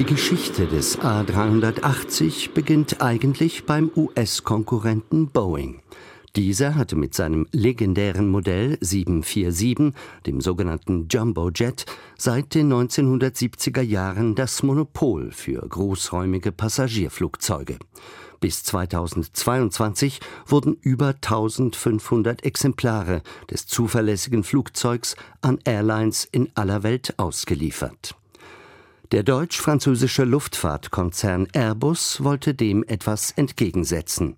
Die Geschichte des A380 beginnt eigentlich beim US-Konkurrenten Boeing. Dieser hatte mit seinem legendären Modell 747, dem sogenannten Jumbo Jet, seit den 1970er Jahren das Monopol für großräumige Passagierflugzeuge. Bis 2022 wurden über 1500 Exemplare des zuverlässigen Flugzeugs an Airlines in aller Welt ausgeliefert. Der deutsch-französische Luftfahrtkonzern Airbus wollte dem etwas entgegensetzen.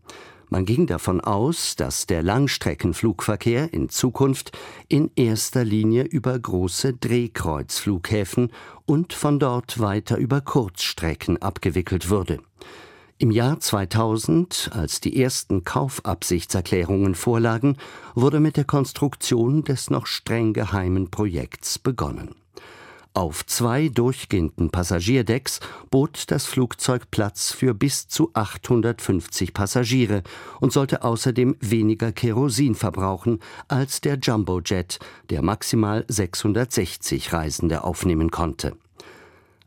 Man ging davon aus, dass der Langstreckenflugverkehr in Zukunft in erster Linie über große Drehkreuzflughäfen und von dort weiter über Kurzstrecken abgewickelt würde. Im Jahr 2000, als die ersten Kaufabsichtserklärungen vorlagen, wurde mit der Konstruktion des noch streng geheimen Projekts begonnen. Auf zwei durchgehenden Passagierdecks bot das Flugzeug Platz für bis zu 850 Passagiere und sollte außerdem weniger Kerosin verbrauchen als der Jumbojet, der maximal 660 Reisende aufnehmen konnte.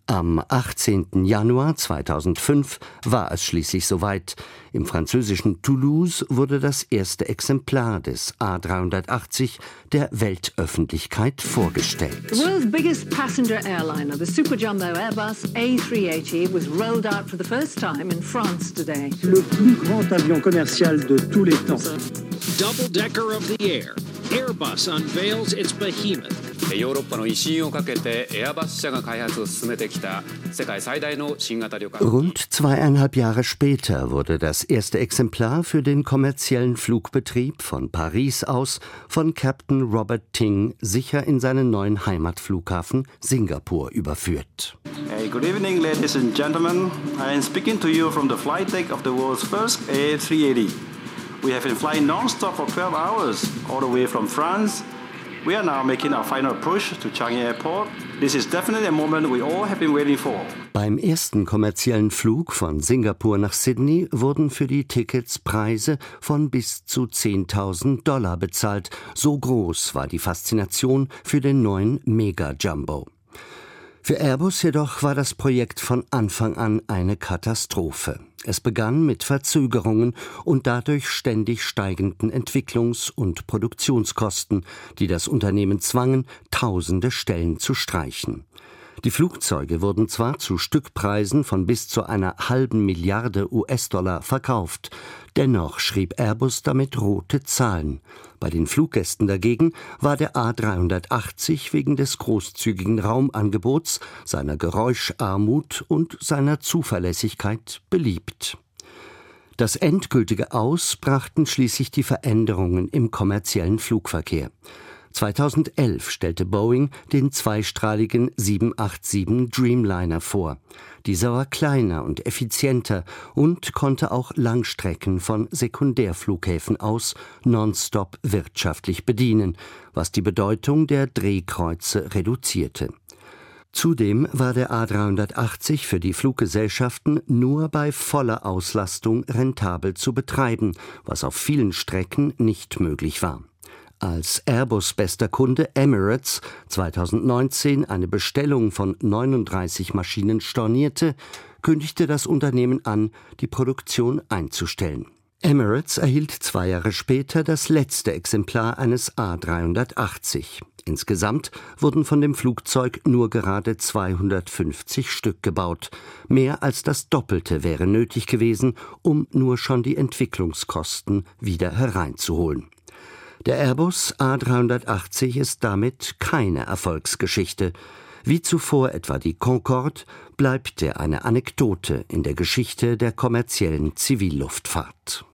Am 18. Januar 2005 war es schließlich soweit. Im französischen Toulouse wurde das erste Exemplar des A380 der Weltöffentlichkeit vorgestellt. The world's biggest passenger airliner, the super jumbo Airbus A380, was rolled out for the first time in France today. Le plus grand avion commercial de tous les temps. Double decker of the air. Airbus unveils its behemoth. ヨーロッパの威信をかけてエアバス社が開発を進めてきた世界最大の新型旅客 Rund zweieinhalb Jahre später wurde das erste Exemplar für den kommerziellen Flugbetrieb von Paris aus von Captain Robert Ting sicher in seinen neuen Heimatflughafen Singapur überführt. Hey, good evening, ladies and gentlemen. I am speaking to you from the flight deck of the world's first A380. We have been flying non-stop for 12 hours, all the way from France We are now making our final push to Changi Airport. This is definitely a moment we all have been waiting for. Beim ersten kommerziellen Flug von Singapur nach Sydney wurden für die Tickets Preise von bis zu 10.000 Dollar bezahlt. So groß war die Faszination für den neuen Mega Jumbo. Für Airbus jedoch war das Projekt von Anfang an eine Katastrophe. Es begann mit Verzögerungen und dadurch ständig steigenden Entwicklungs- und Produktionskosten, die das Unternehmen zwangen, tausende Stellen zu streichen. Die Flugzeuge wurden zwar zu Stückpreisen von bis zu einer halben Milliarde US-Dollar verkauft, dennoch schrieb Airbus damit rote Zahlen. Bei den Fluggästen dagegen war der A380 wegen des großzügigen Raumangebots, seiner Geräuscharmut und seiner Zuverlässigkeit beliebt. Das endgültige Aus brachten schließlich die Veränderungen im kommerziellen Flugverkehr. 2011 stellte Boeing den zweistrahligen 787 Dreamliner vor. Dieser war kleiner und effizienter und konnte auch Langstrecken von Sekundärflughäfen aus nonstop wirtschaftlich bedienen, was die Bedeutung der Drehkreuze reduzierte. Zudem war der A380 für die Fluggesellschaften nur bei voller Auslastung rentabel zu betreiben, was auf vielen Strecken nicht möglich war. Als Airbus bester Kunde Emirates 2019 eine Bestellung von 39 Maschinen stornierte, kündigte das Unternehmen an, die Produktion einzustellen. Emirates erhielt zwei Jahre später das letzte Exemplar eines A380. Insgesamt wurden von dem Flugzeug nur gerade 250 Stück gebaut. Mehr als das Doppelte wäre nötig gewesen, um nur schon die Entwicklungskosten wieder hereinzuholen. Der Airbus A380 ist damit keine Erfolgsgeschichte. Wie zuvor etwa die Concorde bleibt er eine Anekdote in der Geschichte der kommerziellen Zivilluftfahrt.